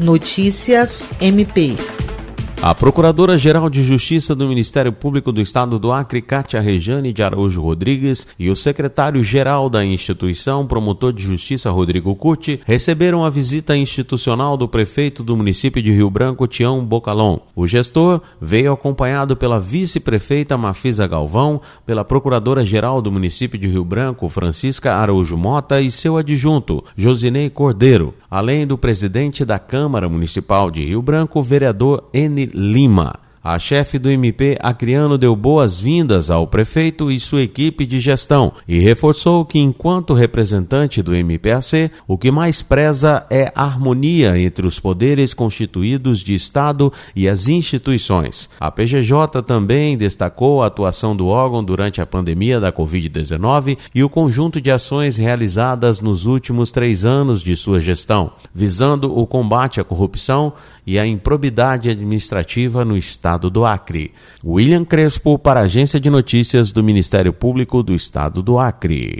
Notícias MP. A Procuradora-Geral de Justiça do Ministério Público do Estado do Acre, Cátia Rejane de Araújo Rodrigues, e o secretário-geral da instituição, promotor de justiça Rodrigo Curti, receberam a visita institucional do prefeito do município de Rio Branco, Tião Bocalon. O gestor veio acompanhado pela vice-prefeita Mafisa Galvão, pela Procuradora-Geral do município de Rio Branco, Francisca Araújo Mota, e seu adjunto, Josinei Cordeiro, além do presidente da Câmara Municipal de Rio Branco, vereador N. Lima. A chefe do MP, Acriano, deu boas-vindas ao prefeito e sua equipe de gestão e reforçou que, enquanto representante do MPAC, o que mais preza é a harmonia entre os poderes constituídos de Estado e as instituições. A PGJ também destacou a atuação do órgão durante a pandemia da Covid-19 e o conjunto de ações realizadas nos últimos três anos de sua gestão, visando o combate à corrupção e a improbidade administrativa no estado do Acre. William Crespo para a Agência de Notícias do Ministério Público do Estado do Acre.